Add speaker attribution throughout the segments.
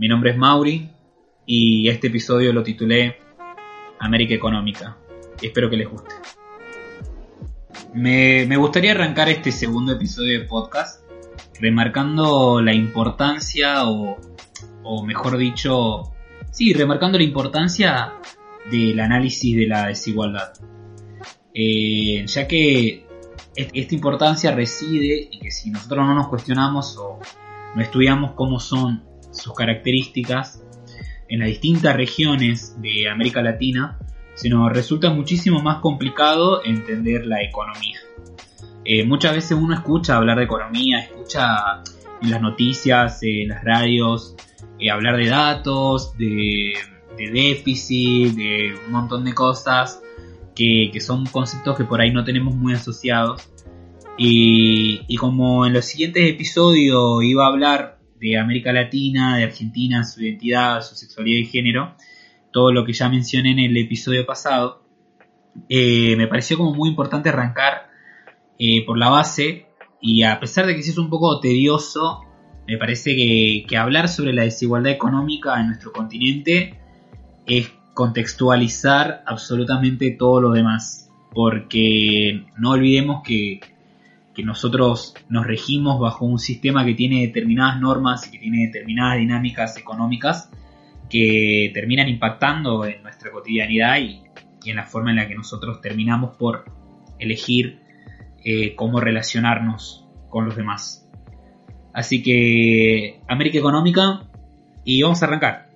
Speaker 1: Mi nombre es Mauri y este episodio lo titulé América Económica. Espero que les guste. Me, gustaría arrancar este segundo episodio de podcast remarcando la importancia o, o mejor dicho, sí, remarcando la importancia del análisis de la desigualdad. Eh, ya que esta importancia reside en que si nosotros no nos cuestionamos o no estudiamos cómo son sus características en las distintas regiones de América Latina, se nos resulta muchísimo más complicado entender la economía. Eh, muchas veces uno escucha hablar de economía, escucha en las noticias, en las radios, eh, hablar de datos, de, déficit, de un montón de cosas que, son conceptos que por ahí no tenemos muy asociados. Y, y como en los siguientes episodios iba a hablar de América Latina, de Argentina, su identidad, su sexualidad y género, todo lo que ya mencioné en el episodio pasado, eh, me pareció como muy importante arrancar eh, por la base y a pesar de que sí es un poco tedioso, me parece que, que hablar sobre la desigualdad económica en nuestro continente es contextualizar absolutamente todo lo demás, porque no olvidemos que que nosotros nos regimos bajo un sistema que tiene determinadas normas y que tiene determinadas dinámicas económicas que terminan impactando en nuestra cotidianidad y, en la forma en la que nosotros terminamos por elegir eh, cómo relacionarnos con los demás. Así que América Económica y vamos a arrancar.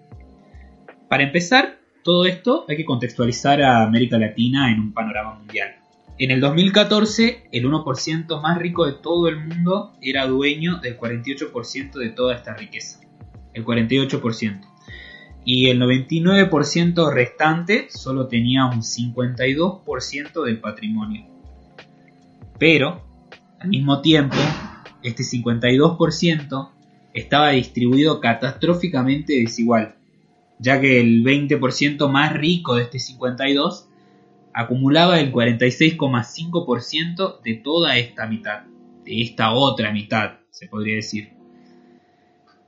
Speaker 1: Para empezar, todo esto hay que contextualizar a América Latina en un panorama mundial. En el 2014, el 1% más rico de todo el mundo era dueño del 48% de toda esta riqueza. El 48%. Y el 99% restante solo tenía un 52% del patrimonio. Pero, al mismo tiempo, este 52% estaba distribuido catastróficamente desigual, ya que el 20% más rico de este 52% acumulaba el 46,5% de toda esta mitad, de esta otra mitad, se podría decir.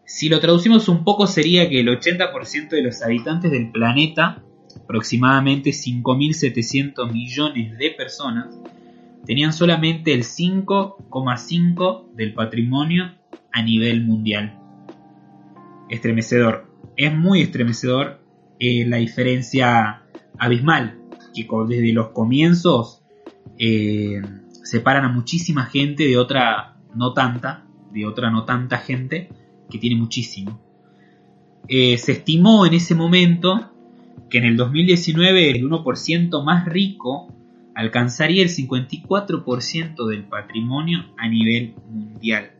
Speaker 1: Si lo traducimos un poco sería que el 80% de los habitantes del planeta, aproximadamente 5.700 millones de personas, tenían solamente el 5,5% del patrimonio a nivel mundial. Estremecedor. Es muy estremecedor eh, la diferencia abismal que desde los comienzos eh, separan a muchísima gente de otra no tanta, de otra no tanta gente que tiene muchísimo. Eh, se estimó en ese momento que en el 2019 el 1% más rico alcanzaría el 54% del patrimonio a nivel mundial.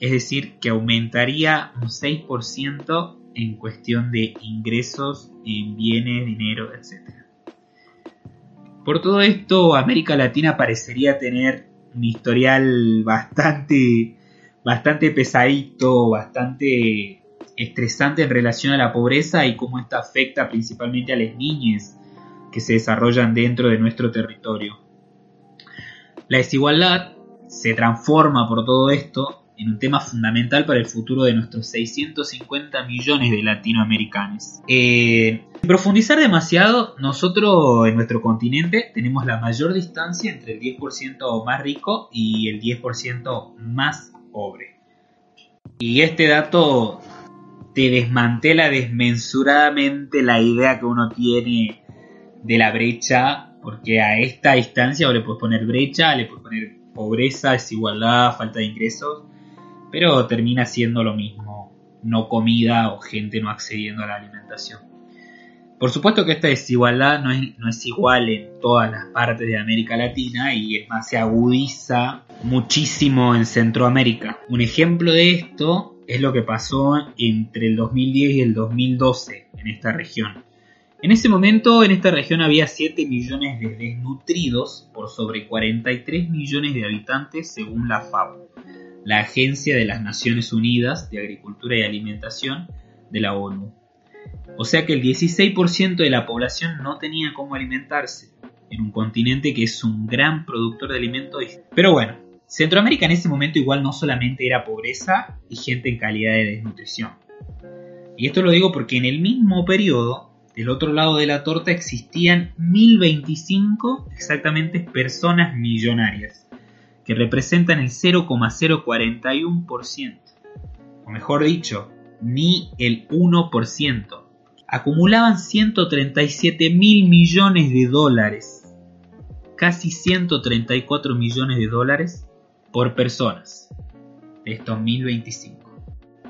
Speaker 1: Es decir, que aumentaría un 6% en cuestión de ingresos en bienes, dinero, etc. Por todo esto, América Latina parecería tener un historial bastante, bastante pesadito, bastante estresante en relación a la pobreza y cómo esta afecta principalmente a las niñas que se desarrollan dentro de nuestro territorio. La desigualdad se transforma por todo esto en un tema fundamental para el futuro de nuestros 650 millones de latinoamericanos. Eh, profundizar demasiado, nosotros en nuestro continente tenemos la mayor distancia entre el 10% más rico y el 10% más pobre. Y este dato te desmantela desmensuradamente la idea que uno tiene de la brecha, porque a esta distancia le puedes poner brecha, le puedes poner pobreza, desigualdad, falta de ingresos, pero termina siendo lo mismo, no comida o gente no accediendo a la alimentación. Por supuesto que esta desigualdad no es, no es igual en todas las partes de América Latina y es más, se agudiza muchísimo en Centroamérica. Un ejemplo de esto es lo que pasó entre el 2010 y el 2012 en esta región. En ese momento en esta región había 7 millones de desnutridos por sobre 43 millones de habitantes según la FAO, la Agencia de las Naciones Unidas de Agricultura y Alimentación de la ONU. O sea que el 16% de la población no tenía cómo alimentarse en un continente que es un gran productor de alimentos. Pero bueno, Centroamérica en ese momento igual no solamente era pobreza y gente en calidad de desnutrición. Y esto lo digo porque en el mismo periodo, del otro lado de la torta existían 1025 exactamente personas millonarias, que representan el 0,041%. O mejor dicho, ni el 1%. Acumulaban 137 mil millones de dólares, casi 134 millones de dólares por personas estos 1025.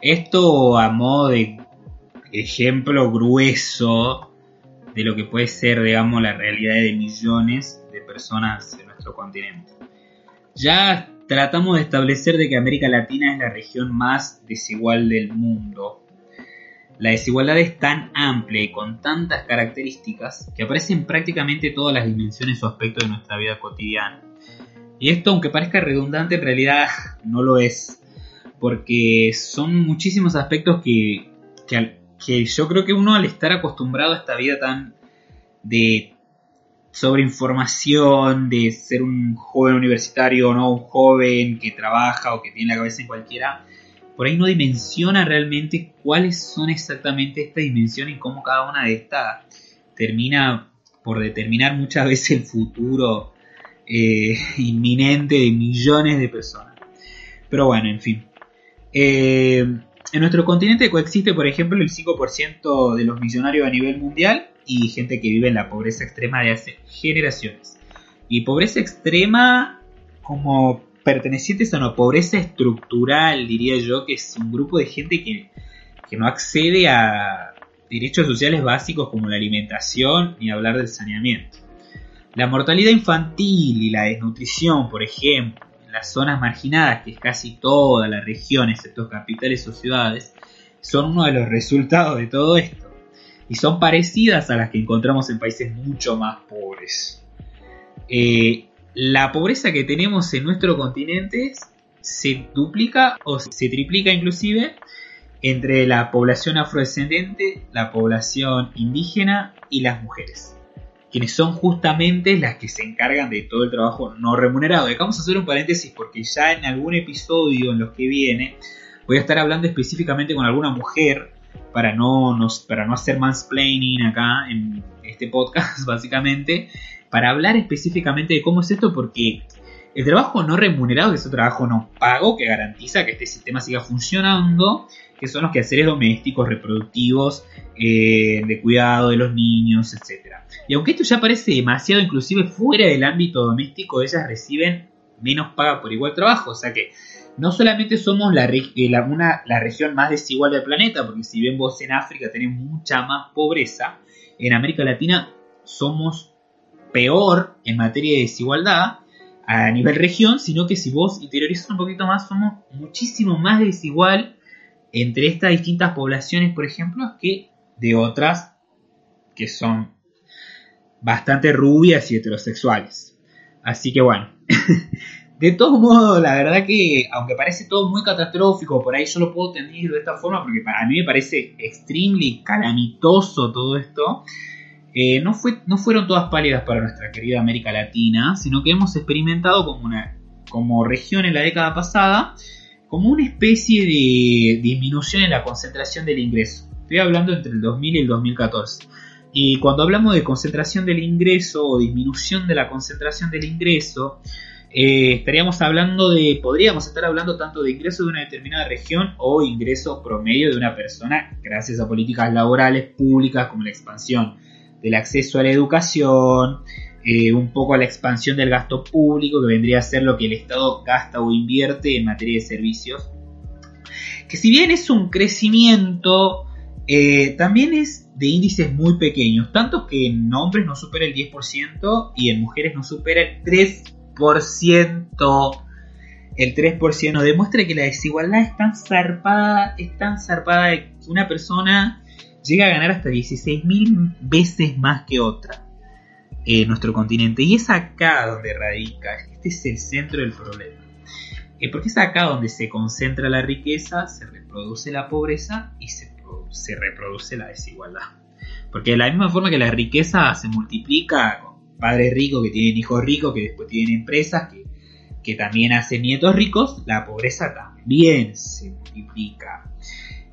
Speaker 1: Esto a modo de ejemplo grueso de lo que puede ser, digamos, la realidad de millones de personas en nuestro continente. Ya tratamos de establecer de que América Latina es la región más desigual del mundo. La desigualdad es tan amplia y con tantas características que aparecen en prácticamente todas las dimensiones o aspectos de nuestra vida cotidiana. Y esto, aunque parezca redundante, en realidad no lo es. Porque son muchísimos aspectos que, que, yo creo que uno al estar acostumbrado a esta vida tan de sobre información, de ser un joven universitario o no, un joven que trabaja o que tiene la cabeza en cualquiera, por ahí no dimensiona realmente cuáles son exactamente estas dimensiones y cómo cada una de estas termina por determinar muchas veces el futuro eh, inminente de millones de personas. Pero bueno, en fin. Eh, en nuestro continente coexiste, por ejemplo, el 5% de los millonarios a nivel mundial y gente que vive en la pobreza extrema de hace generaciones. Y pobreza extrema como pertenecientes a una pobreza estructural, diría yo, que es un grupo de gente que, que no accede a derechos sociales básicos como la alimentación ni hablar del saneamiento. La mortalidad infantil y la desnutrición, por ejemplo, en las zonas marginadas, que es casi toda la región, excepto capitales o ciudades, son uno de los resultados de todo esto y son parecidas a las que encontramos en países mucho más pobres. Eh, la pobreza que tenemos en nuestro continente se duplica o se triplica inclusive entre la población afrodescendente, la población indígena y las mujeres, quienes son justamente las que se encargan de todo el trabajo no remunerado. Y hacer un paréntesis porque ya en algún episodio en los que viene voy a estar hablando específicamente con alguna mujer para no, para no hacer mansplaining acá en este podcast, básicamente, para hablar específicamente de cómo es esto, porque el trabajo no remunerado, que es un trabajo no pago, que garantiza que este sistema siga funcionando, que son los quehaceres domésticos, reproductivos, eh, de cuidado de los niños, etc. Y aunque esto ya parece demasiado, inclusive fuera del ámbito doméstico, ellas reciben menos paga por igual trabajo, o sea que no solamente somos la, eh, la, región más desigual del planeta, porque si bien vos en África tenés mucha más pobreza, en América Latina somos peor en materia de desigualdad a nivel región, sino que si vos interiorizas un poquito más, somos muchísimo más desigual entre estas distintas poblaciones, por ejemplo, que de otras que son bastante rubias y heterosexuales. Así que bueno, De todos modos, la verdad que, aunque parece todo muy catastrófico, por ahí yo lo puedo tener de esta forma, porque a mí me parece extremely calamitoso todo esto, eh, no, fue, no fueron todas pálidas para nuestra querida América Latina, sino que hemos experimentado como, una, como región en la década pasada, como una especie de disminución en la concentración del ingreso. Estoy hablando entre el 2000 y el 2014. Y cuando hablamos de concentración del ingreso o disminución de la concentración del ingreso, eh, estaríamos hablando de, podríamos estar hablando tanto de ingreso de una determinada región o ingreso promedio de una persona gracias a políticas laborales públicas como la expansión del acceso a la educación, eh, un poco a la expansión del gasto público, que vendría a ser lo que el Estado gasta o invierte en materia de servicios. Que si bien es un crecimiento, eh, también es de índices muy pequeños, tanto que en hombres no supera el 10% y en mujeres no supera el 3%. El 3% nos demuestra que la desigualdad es tan zarpada, es tan zarpada que una persona llega a ganar hasta 16.000 veces más que otra en nuestro continente. Y es acá donde radica, este es el centro del problema. Eh, porque es acá donde se concentra la riqueza, se reproduce la pobreza y se, se reproduce la desigualdad. Porque de la misma forma que la riqueza se multiplica padres ricos que tienen hijos ricos, que después tienen empresas, que, que también hacen nietos ricos, la pobreza también se multiplica.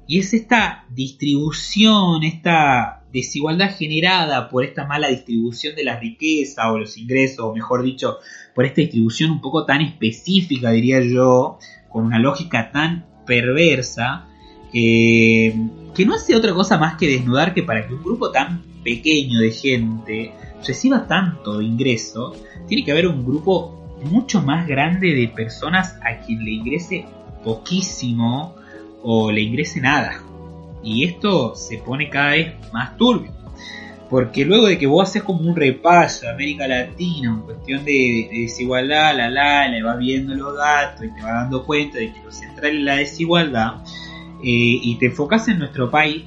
Speaker 1: Y es esta distribución, esta desigualdad generada por esta mala distribución de la riqueza o los ingresos, o mejor dicho, por esta distribución un poco tan específica, diría yo, con una lógica tan perversa, que no hace otra cosa más que desnudar que para que un grupo tan pequeño de gente reciba tanto ingreso, tiene que haber un grupo mucho más grande de personas a quien le ingrese poquísimo o le ingrese nada. Y esto se pone cada vez más turbio. Porque luego de que vos haces como un repaso de América Latina en cuestión de, desigualdad, la la, le vas viendo los datos y te vas dando cuenta de que lo central es la desigualdad, eh, y te enfocas en nuestro país,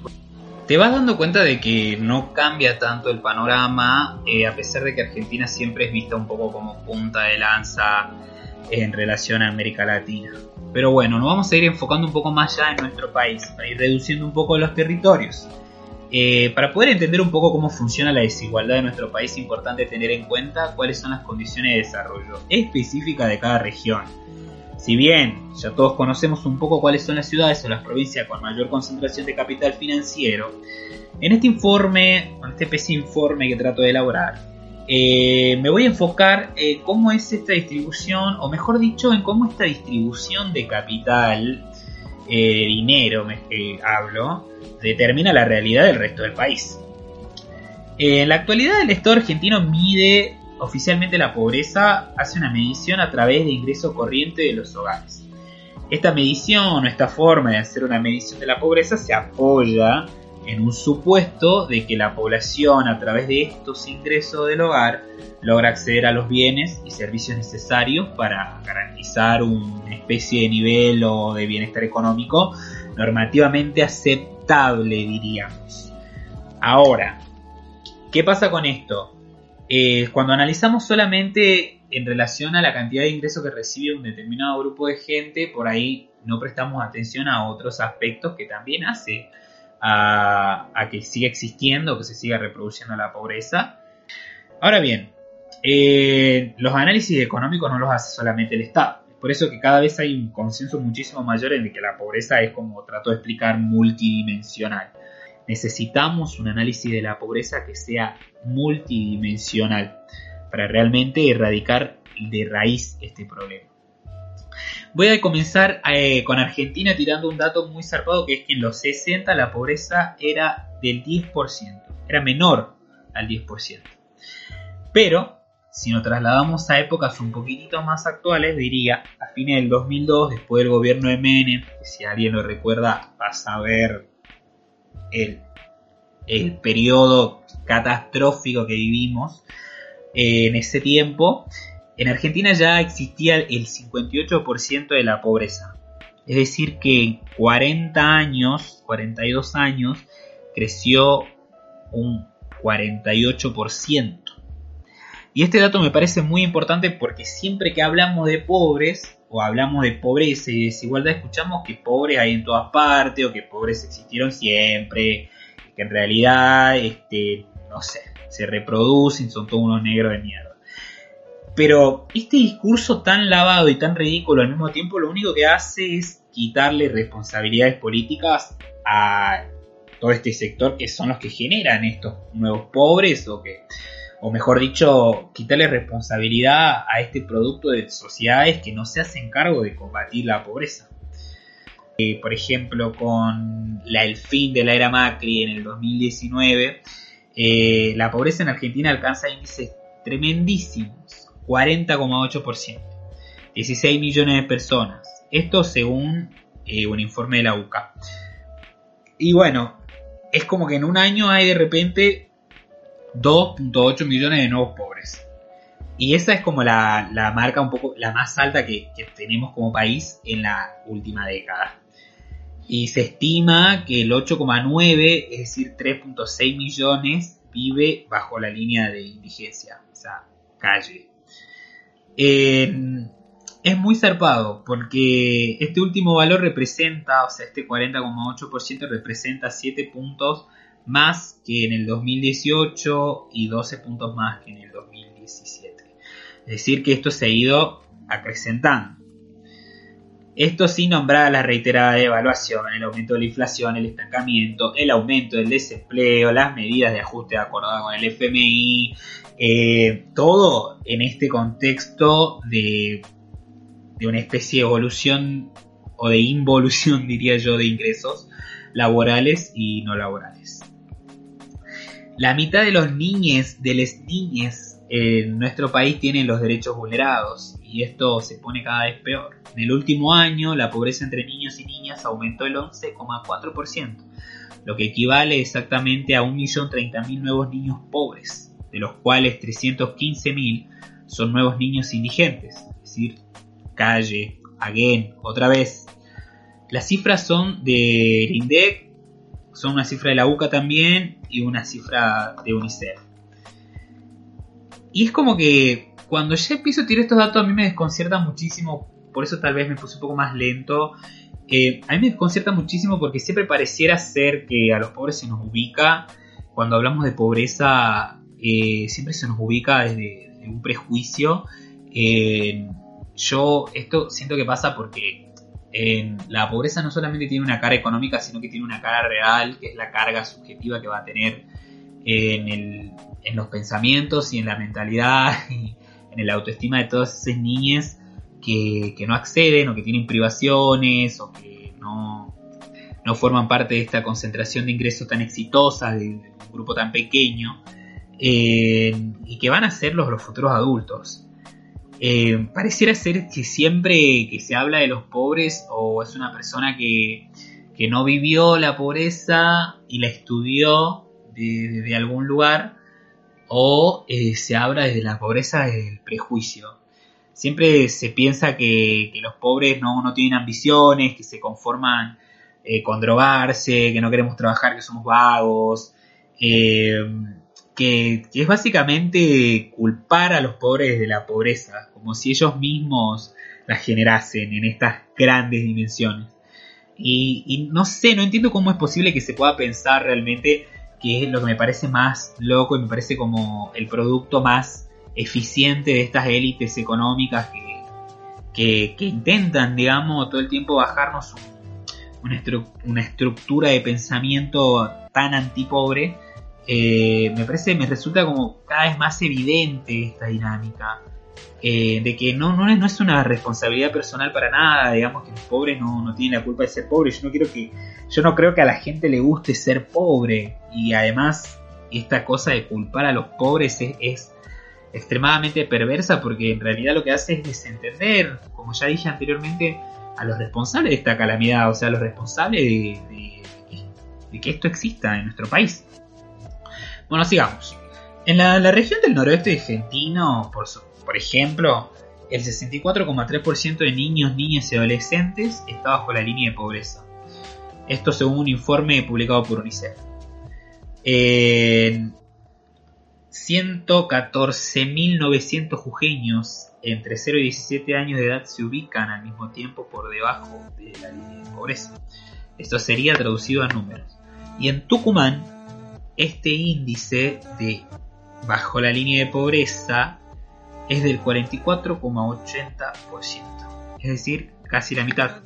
Speaker 1: te vas dando cuenta de que no cambia tanto el panorama, eh, a pesar de que Argentina siempre es vista un poco como punta de lanza en relación a América Latina. Pero bueno, nos vamos a ir enfocando un poco más allá en nuestro país, para ir reduciendo un poco los territorios. Eh, para poder entender un poco cómo funciona la desigualdad de nuestro país, es importante tener en cuenta cuáles son las condiciones de desarrollo específicas de cada región. Si bien ya todos conocemos un poco cuáles son las ciudades o las provincias con mayor concentración de capital financiero, en este informe, en este especie informe que trato de elaborar, eh, me voy a enfocar en cómo es esta distribución, o mejor dicho, en cómo esta distribución de capital, eh, dinero, me hablo, determina la realidad del resto del país. En la actualidad el Estado argentino mide oficialmente la pobreza, hace una medición a través de ingreso corriente de los hogares. Esta medición o esta forma de hacer una medición de la pobreza se apoya en un supuesto de que la población a través de estos ingresos del hogar logra acceder a los bienes y servicios necesarios para garantizar una especie de nivel o de bienestar económico normativamente aceptable, diríamos. Ahora, ¿qué pasa con esto? Eh, cuando analizamos solamente en relación a la cantidad de ingresos que recibe un determinado grupo de gente, por ahí no prestamos atención a otros aspectos que también hace a, que siga existiendo, que se siga reproduciendo la pobreza. Ahora bien, eh, los análisis económicos no los hace solamente el Estado. Es por eso que cada vez hay un consenso muchísimo mayor en que la pobreza es, como trato de explicar, multidimensional. Necesitamos un análisis de la pobreza que sea multidimensional para realmente erradicar de raíz este problema. Voy a comenzar eh, con Argentina tirando un dato muy zarpado que es que en los 60 la pobreza era del 10%, era menor al 10%. Pero si nos trasladamos a épocas un poquitito más actuales, diría a fines del 2002, después del gobierno de Menem, si alguien lo recuerda, va a saber el, periodo catastrófico que vivimos eh, en ese tiempo, en Argentina ya existía el 58% de la pobreza. Es decir, que en 40 años, 42 años, creció un 48%. Y este dato me parece muy importante porque siempre que hablamos de pobres o hablamos de pobreza y desigualdad, escuchamos que pobres hay en todas partes o que pobres existieron siempre, que en realidad, este, no sé, se reproducen, son todos unos negros de mierda. Pero este discurso tan lavado y tan ridículo al mismo tiempo lo único que hace es quitarle responsabilidades políticas a todo este sector que son los que generan estos nuevos pobres o que o mejor dicho, quitarle responsabilidad a este producto de sociedades que no se hacen cargo de combatir la pobreza. Eh, por ejemplo, con el fin de la era Macri en el 2019, eh, la pobreza en Argentina alcanza índices tremendísimos. 40,8%. 16 millones de personas. Esto según eh, un informe de la UCA. Y bueno, es como que en un año hay de repente 2.8 millones de nuevos pobres. Y esa es como la, marca un poco, la más alta que, tenemos como país en la última década. Y se estima que el 8,9, es decir, 3.6 millones, vive bajo la línea de indigencia, o sea, calle. es muy zarpado porque este último valor representa, o sea, este 40,8% representa 7 puntos más que en el 2018 y 12 puntos más que en el 2017. Es decir, que esto se ha ido acrecentando. Esto sin nombrar la reiterada devaluación, el aumento de la inflación, el estancamiento, el aumento del desempleo, las medidas de ajuste acordadas con el FMI, eh, todo en este contexto de, de una especie de evolución o de involución, diría yo, de ingresos laborales y no laborales. La mitad de los niñes, de las niñas en nuestro país tienen los derechos vulnerados y esto se pone cada vez peor. En el último año la pobreza entre niños y niñas aumentó el 11,4%, lo que equivale exactamente a 1.030.000 nuevos niños pobres, de los cuales 315.000 son nuevos niños indigentes, es decir, calle, again, otra vez. Las cifras son de INDEC, son una cifra de la UCA también y una cifra de UNICEF. Y es como que cuando ya empiezo a tirar estos datos a mí me desconcierta muchísimo, por eso tal vez me puse un poco más lento. Eh, a mí me desconcierta muchísimo porque siempre pareciera ser que a los pobres se nos ubica, cuando hablamos de pobreza, eh, siempre se nos ubica desde, un prejuicio. yo esto siento que pasa porque la pobreza no solamente tiene una cara económica, sino que tiene una cara real, que es la carga subjetiva que va a tener en los pensamientos y en la mentalidad y en el autoestima de todas esas niñas que, no acceden o que tienen privaciones o que no, forman parte de esta concentración de ingresos tan exitosa de, un grupo tan pequeño eh, y que van a ser los futuros adultos. Eh, pareciera ser que siempre que se habla de los pobres o es una persona que, que no vivió la pobreza y la estudió de algún lugar, o eh, se habla desde la pobreza del prejuicio. Siempre se piensa que, los pobres no, tienen ambiciones, que se conforman eh, con drogarse, que no queremos trabajar, que somos vagos, eh, que, es básicamente culpar a los pobres de la pobreza, como si ellos mismos la generasen en estas grandes dimensiones. Y, no sé, no entiendo cómo es posible que se pueda pensar realmente que es lo que me parece más loco y me parece como el producto más eficiente de estas élites económicas que, que, intentan, digamos, todo el tiempo bajarnos una, una estructura de pensamiento tan antipobre. Eh, me parece, me resulta como cada vez más evidente esta dinámica. Eh, de que no, no, es, no es una responsabilidad personal para nada, digamos que los pobres no, no tienen la culpa de ser pobres. Yo no quiero que, yo no creo que a la gente le guste ser pobre. Y además, esta cosa de culpar a los pobres es, extremadamente perversa porque en realidad lo que hace es desentender, como ya dije anteriormente, a los responsables de esta calamidad, o sea, a los responsables de, de, que esto exista en nuestro país. Bueno, sigamos. En la, la región del noroeste argentino, por, su, por ejemplo, el 64,3% de niños, niñas y adolescentes está bajo la línea de pobreza. Esto según un informe publicado por UNICEF. 114.900 jujeños entre 0 y 17 años de edad se ubican al mismo tiempo por debajo de la línea de pobreza. Esto sería traducido a números. Y en Tucumán, este índice de bajo la línea de pobreza es del 44,80%, es decir, casi la mitad.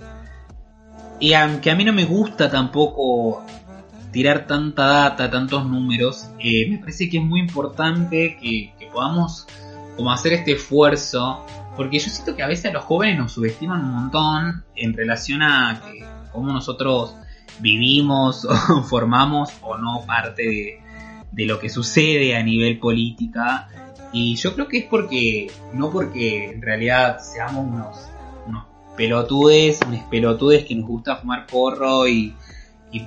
Speaker 1: Y aunque a mí no me gusta tampoco tirar tanta data, tantos números, eh, me parece que es muy importante que, podamos como hacer este esfuerzo, porque yo siento que a veces los jóvenes nos subestiman un montón en relación a cómo nosotros vivimos o formamos o no parte de, de lo que sucede a nivel política y yo creo que es porque, no porque en realidad seamos unos, unos pelotudes, unos pelotudes que nos gusta fumar porro y,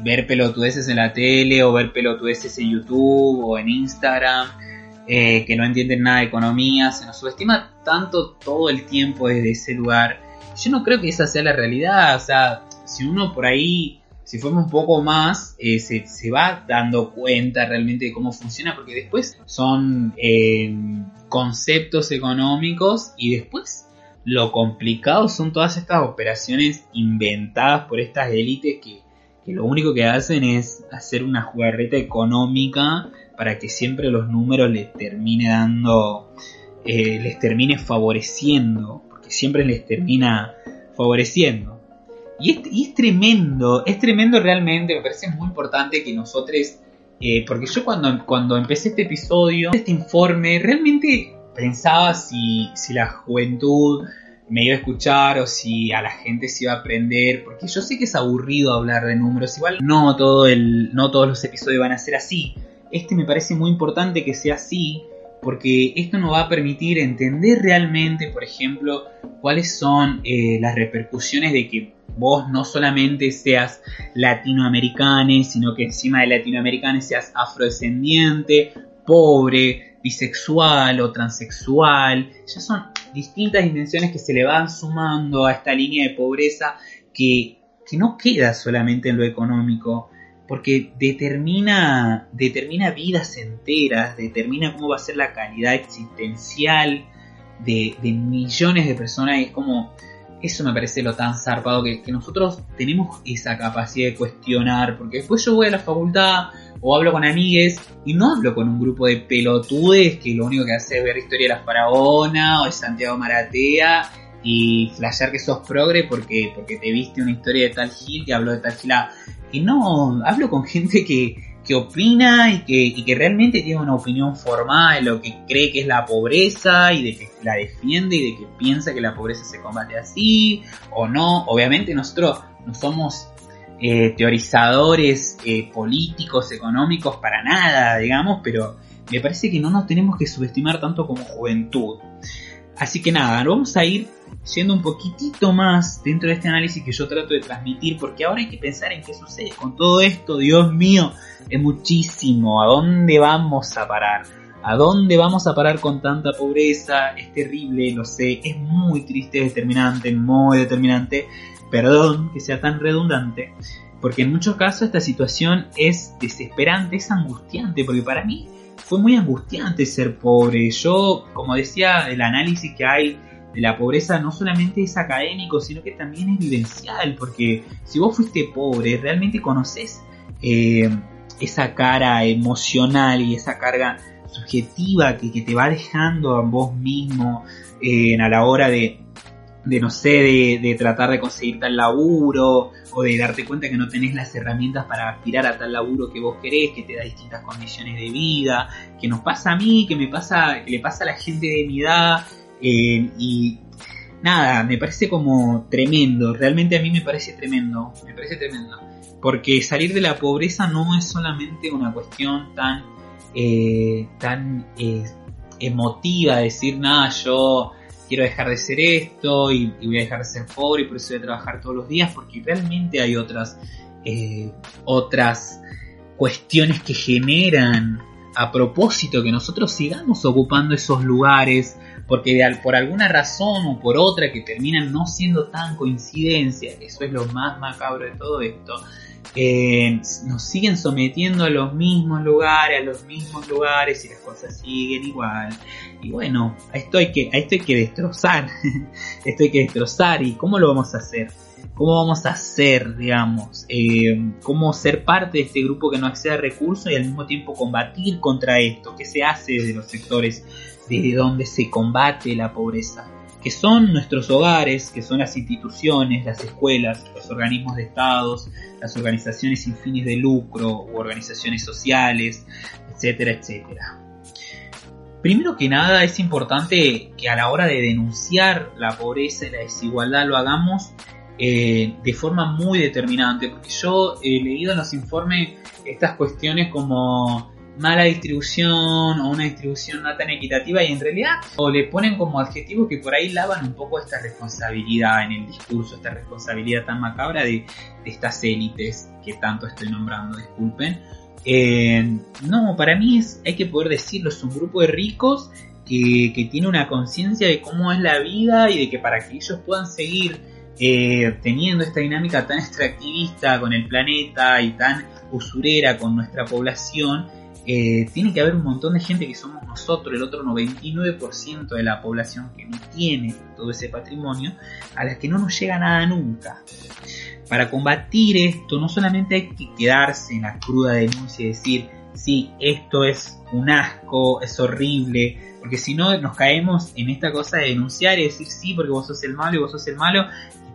Speaker 1: ver pelotudeces en la tele o ver pelotudeces en YouTube o en Instagram. eh, que no entienden nada de economía, se nos subestima tanto todo el tiempo desde ese lugar. Yo no creo que esa sea la realidad, o sea, si uno por ahí, si fuimos un poco más, eh, se, va dando cuenta realmente de cómo funciona, porque después son eh, conceptos económicos y después lo complicado son todas estas operaciones inventadas por estas élites que, que lo único que hacen es hacer una jugarreta económica para que siempre los números les termine dando, eh, les termine favoreciendo, porque siempre les termina favoreciendo. Y es, es, tremendo, es tremendo realmente, me parece muy importante que nosotros, eh, porque yo cuando, cuando empecé este episodio, este informe, realmente pensaba si, si la juventud me iba a escuchar o si a la gente se iba a aprender, porque yo sé que es aburrido hablar de números, igual no, todo el, no todos los episodios van a ser así, este me parece muy importante que sea así, porque esto nos va a permitir entender realmente, por ejemplo, cuáles son eh, las repercusiones de que vos no solamente seas latinoamericano, sino que encima de latinoamericano seas afrodescendiente, pobre, bisexual o transexual. Ya son distintas dimensiones que se le van sumando a esta línea de pobreza que, que no queda solamente en lo económico, porque determina, determina vidas enteras, determina cómo va a ser la calidad existencial de, millones de personas y es como, eso me parece lo tan zarpado que, nosotros tenemos esa capacidad de cuestionar, porque después yo voy a la facultad o hablo con amigues y no hablo con un grupo de pelotudes que lo único que hace es ver historia de la faraona o de Santiago Maratea y flashear que sos progre porque, porque te viste una historia de tal Gil que habló de tal Gil. Y no, hablo con gente que, opina y que, que, realmente tiene una opinión formada de lo que cree que es la pobreza y de que la defiende y de que piensa que la pobreza se combate así o no. Obviamente nosotros no somos eh, teorizadores eh, políticos, económicos para nada, digamos, pero me parece que no nos tenemos que subestimar tanto como juventud. Así que nada, vamos a ir yendo un poquitito más dentro de este análisis que yo trato de transmitir, porque ahora hay que pensar en qué sucede con todo esto, Dios mío, es muchísimo, ¿a dónde vamos a parar? ¿A dónde vamos a parar con tanta pobreza? Es terrible, lo sé, es muy triste, determinante, muy determinante, perdón que sea tan redundante, porque en muchos casos esta situación es desesperante, es angustiante, porque para mí fue muy angustiante ser pobre. Yo, como decía, el análisis que hay la pobreza no solamente es académico, sino que también es vivencial, porque si vos fuiste pobre, realmente conoces eh, esa cara emocional y esa carga subjetiva que, te va dejando a vos mismo eh, a la hora de, de no sé, de, tratar de conseguir tal laburo o de darte cuenta que no tenés las herramientas para aspirar a tal laburo que vos querés, que te da distintas condiciones de vida, que nos pasa a mí, que me pasa, que le pasa a la gente de mi edad eh, y nada, me parece como tremendo, realmente a mí me parece tremendo, me parece tremendo, porque salir de la pobreza no es solamente una cuestión tan, eh, tan eh, emotiva, decir nada, yo quiero dejar de ser esto y, voy a dejar de ser pobre y por eso voy a trabajar todos los días, porque realmente hay otras, eh, otras cuestiones que generan a propósito que nosotros sigamos ocupando esos lugares, porque por alguna razón o por otra que terminan no siendo tan coincidencia, eso es lo más macabro de todo esto, nos siguen sometiendo a los mismos lugares, a los mismos lugares y las cosas siguen igual. Y bueno, a esto hay que, a esto hay que destrozar, esto hay que destrozar y ¿cómo lo vamos a hacer? ¿Cómo vamos a hacer, digamos? Eh, ¿Cómo ser parte de este grupo que no accede a recursos y al mismo tiempo combatir contra esto? ¿Qué se hace desde los sectores desde donde se combate la pobreza? que son nuestros hogares, que son las instituciones, las escuelas, los organismos de estados, las organizaciones sin fines de lucro u organizaciones sociales, etcétera, etcétera. Primero que nada es importante que a la hora de denunciar la pobreza y la desigualdad lo hagamos eh, de forma muy determinante, porque yo he leído en los informes estas cuestiones como mala distribución o una distribución no tan equitativa y en realidad o le ponen como adjetivo que por ahí lavan un poco esta responsabilidad en el discurso, esta responsabilidad tan macabra de, estas élites que tanto estoy nombrando, disculpen. Eh, no, para mí es, hay que poder decirlo, es un grupo de ricos que, que tiene una conciencia de cómo es la vida y de que para que ellos puedan seguir eh, teniendo esta dinámica tan extractivista con el planeta y tan usurera con nuestra población, eh, tiene que haber un montón de gente que somos nosotros, el otro 99% de la población que no tiene todo ese patrimonio, a las que no nos llega nada nunca. Para combatir esto no solamente hay que quedarse en la cruda denuncia y decir, sí, esto es un asco, es horrible, porque si no nos caemos en esta cosa de denunciar y decir, sí, porque vos sos el malo y vos sos el malo,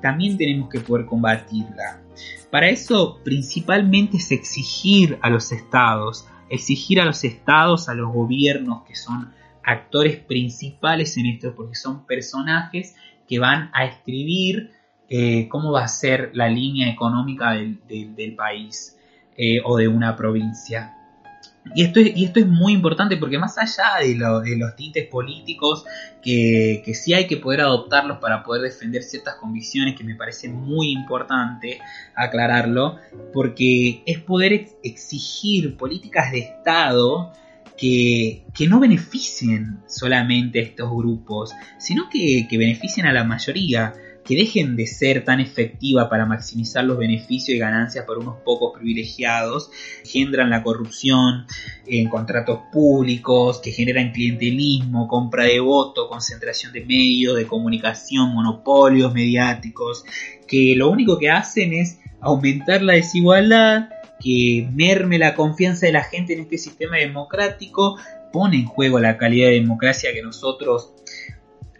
Speaker 1: también tenemos que poder combatirla. Para eso principalmente es exigir a los estados, exigir a los estados, a los gobiernos que son actores principales en esto, porque son personajes que van a escribir eh, cómo va a ser la línea económica del, país eh, o de una provincia. Y esto, es, y esto es muy importante porque más allá de, los tintes políticos, que, que, sí hay que poder adoptarlos para poder defender ciertas convicciones, que me parece muy importante aclararlo, porque es poder exigir políticas de Estado que, que, no beneficien solamente a estos grupos, sino que, que beneficien a la mayoría que dejen de ser tan efectiva para maximizar los beneficios y ganancias para unos pocos privilegiados, generan la corrupción en contratos públicos, que generan clientelismo, compra de voto, concentración de medios de comunicación, monopolios mediáticos, que lo único que hacen es aumentar la desigualdad, que merme la confianza de la gente en este sistema democrático, pone en juego la calidad de democracia que nosotros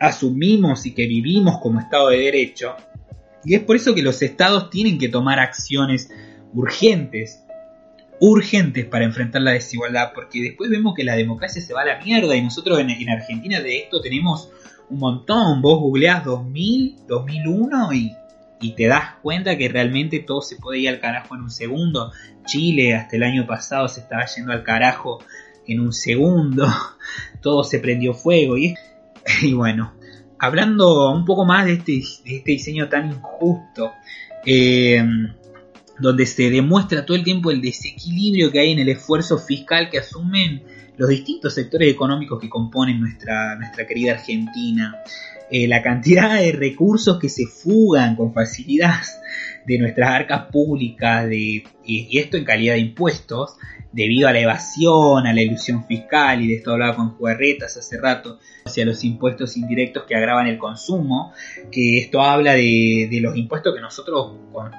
Speaker 1: asumimos y que vivimos como Estado de Derecho. Y es por eso que los estados tienen que tomar acciones urgentes, urgentes para enfrentar la desigualdad, porque después vemos que la democracia se va a la mierda y nosotros en, Argentina de esto tenemos un montón. Vos googleás 2000, 2001 y, y te das cuenta que realmente todo se puede ir al carajo en un segundo. Chile hasta el año pasado se estaba yendo al carajo en un segundo. Todo se prendió fuego y Y bueno, hablando un poco más de este, este diseño tan injusto, eh, donde se demuestra todo el tiempo el desequilibrio que hay en el esfuerzo fiscal que asumen los distintos sectores económicos que componen nuestra, nuestra querida Argentina, eh, la cantidad de recursos que se fugan con facilidad de nuestras arcas públicas, de, y esto en calidad de impuestos, debido a la evasión, a la ilusión fiscal, y de esto hablaba con Juerretas hace rato, hacia los impuestos indirectos que agravan el consumo, que esto habla de, los impuestos que nosotros,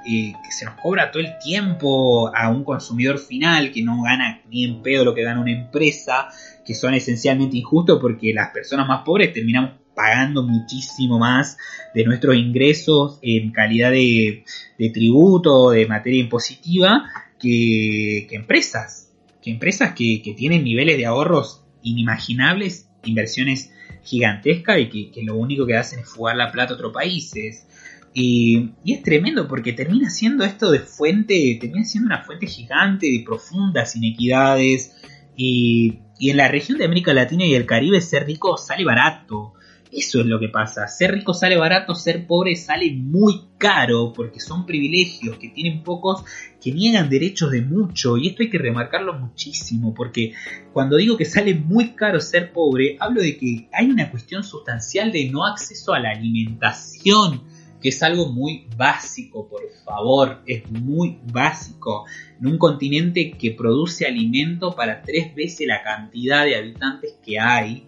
Speaker 1: eh, que se nos cobra todo el tiempo a un consumidor final, que no gana ni en pedo lo que gana una empresa, que son esencialmente injustos porque las personas más pobres terminamos pagando muchísimo más de nuestros ingresos en calidad de, de tributo, de materia impositiva, que, que empresas que empresas que, tienen niveles de ahorros inimaginables, inversiones gigantescas y que, lo único que hacen es fugar la plata a otros países. Y, es tremendo porque termina siendo esto de fuente, termina siendo una fuente gigante de profundas inequidades. Y, y en la región de América Latina y el Caribe ser rico sale barato. Eso es lo que pasa. Ser rico sale barato, ser pobre sale muy caro porque son privilegios que tienen pocos que niegan derechos de mucho y esto hay que remarcarlo muchísimo porque cuando digo que sale muy caro ser pobre hablo de que hay una cuestión sustancial de no acceso a la alimentación que es algo muy básico, por favor, es muy básico. En un continente que produce alimento para tres veces la cantidad de habitantes que hay,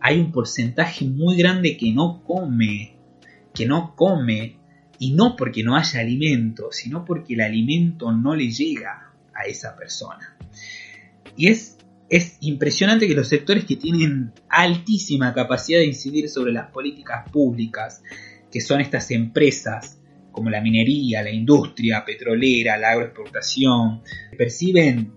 Speaker 1: hay un porcentaje muy grande que no come, que no come, y no porque no haya alimento, sino porque el alimento no le llega a esa persona. Y es, es impresionante que los sectores que tienen altísima capacidad de incidir sobre las políticas públicas, que son estas empresas, como la minería, la industria petrolera, la agroexportación, perciben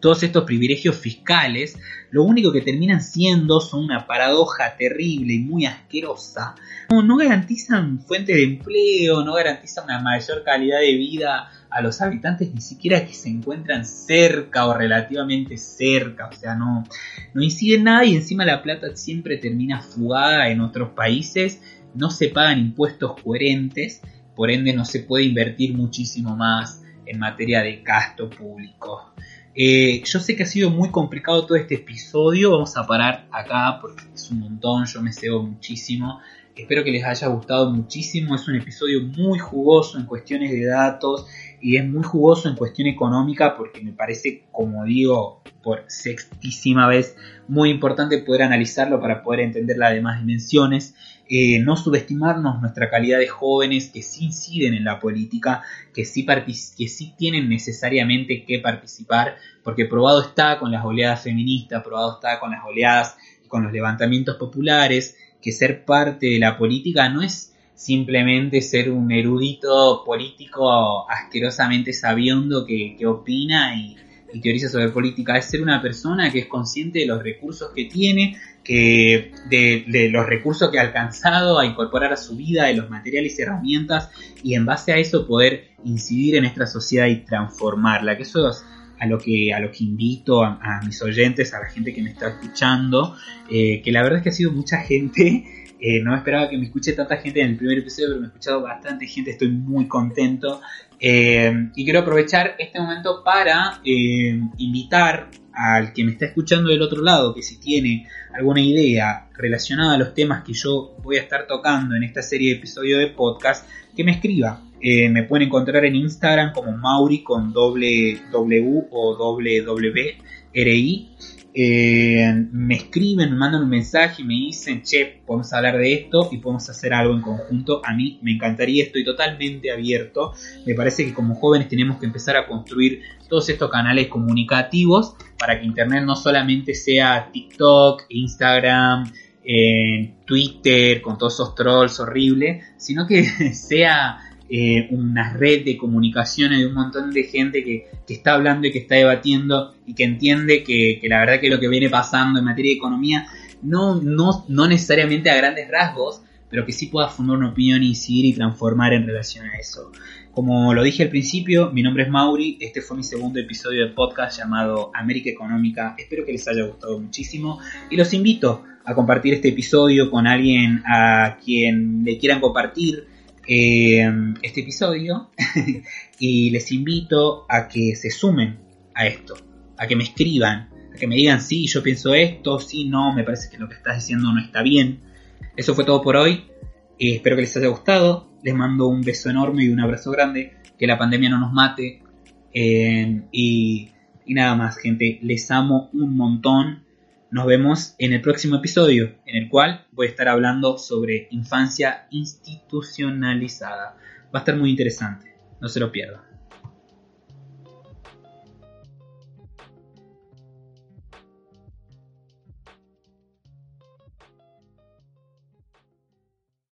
Speaker 1: todos estos privilegios fiscales, lo único que terminan siendo son una paradoja terrible y muy asquerosa. No, garantizan fuentes de empleo, no garantizan una mayor calidad de vida a los habitantes, ni siquiera que se encuentran cerca o relativamente cerca, o sea, no, no inciden nada y encima la plata siempre termina fugada en otros países, no se pagan impuestos coherentes, por ende no se puede invertir muchísimo más en materia de gasto público. Eh, yo sé que ha sido muy complicado todo este episodio, vamos a parar acá porque es un montón, yo me cebo muchísimo. Espero que les haya gustado muchísimo, es un episodio muy jugoso en cuestiones de datos y es muy jugoso en cuestión económica porque me parece, como digo, por sextísima vez, muy importante poder analizarlo para poder entender las demás dimensiones. Eh, no subestimarnos nuestra calidad de jóvenes que sí inciden en la política, que sí, que sí tienen necesariamente que participar, porque probado está con las oleadas feministas, probado está con las oleadas, con los levantamientos populares, que ser parte de la política no es simplemente ser un erudito político asquerosamente sabiendo que, opina y, teoriza sobre política, es ser una persona que es consciente de los recursos que tiene, que de, los recursos que ha alcanzado a incorporar a su vida, de los materiales y herramientas, y en base a eso poder incidir en nuestra sociedad y transformarla, que eso es a lo que, a lo que invito a, mis oyentes, a la gente que me está escuchando, eh, que la verdad es que ha sido mucha gente eh, no esperaba que me escuche tanta gente en el primer episodio, pero me ha escuchado bastante gente, estoy muy contento. Eh, y quiero aprovechar este momento para eh, invitar al que me está escuchando del otro lado, que si tiene alguna idea relacionada a los temas que yo voy a estar tocando en esta serie de episodios de podcast, que me escriba. me pueden encontrar en Instagram como Mauri con doble W o doble W R I eh, me escriben, me mandan un mensaje y me dicen, che, podemos hablar de esto y podemos hacer algo en conjunto. A mí me encantaría, estoy totalmente abierto. Me parece que como jóvenes tenemos que empezar a construir todos estos canales comunicativos para que Internet no solamente sea TikTok, Instagram, eh, Twitter, con todos esos trolls horribles, sino que sea eh, una red de comunicaciones de un montón de gente que, está hablando y que está debatiendo y que entiende que, la verdad que lo que viene pasando en materia de economía no, no, no necesariamente a grandes rasgos, pero que sí pueda fundar una opinión, incidir y transformar en relación a eso. Como lo dije al principio, mi nombre es Mauri, este fue mi segundo episodio de podcast llamado América Económica, espero que les haya gustado muchísimo y los invito a compartir este episodio con alguien a quien le quieran compartir eh, este episodio y les invito a que se sumen a esto, a que me escriban, a que me digan sí, yo pienso esto, sí, no, me parece que lo que estás diciendo no está bien. Eso fue todo por hoy. Eh, espero que les haya gustado. Les mando un beso enorme y un abrazo grande. Que la pandemia no nos mate. Eh, y, y nada más, gente. Les amo un montón. Nos vemos en el próximo episodio, en el cual voy a estar hablando sobre infancia institucionalizada. Va a estar muy interesante, no se lo pierdan.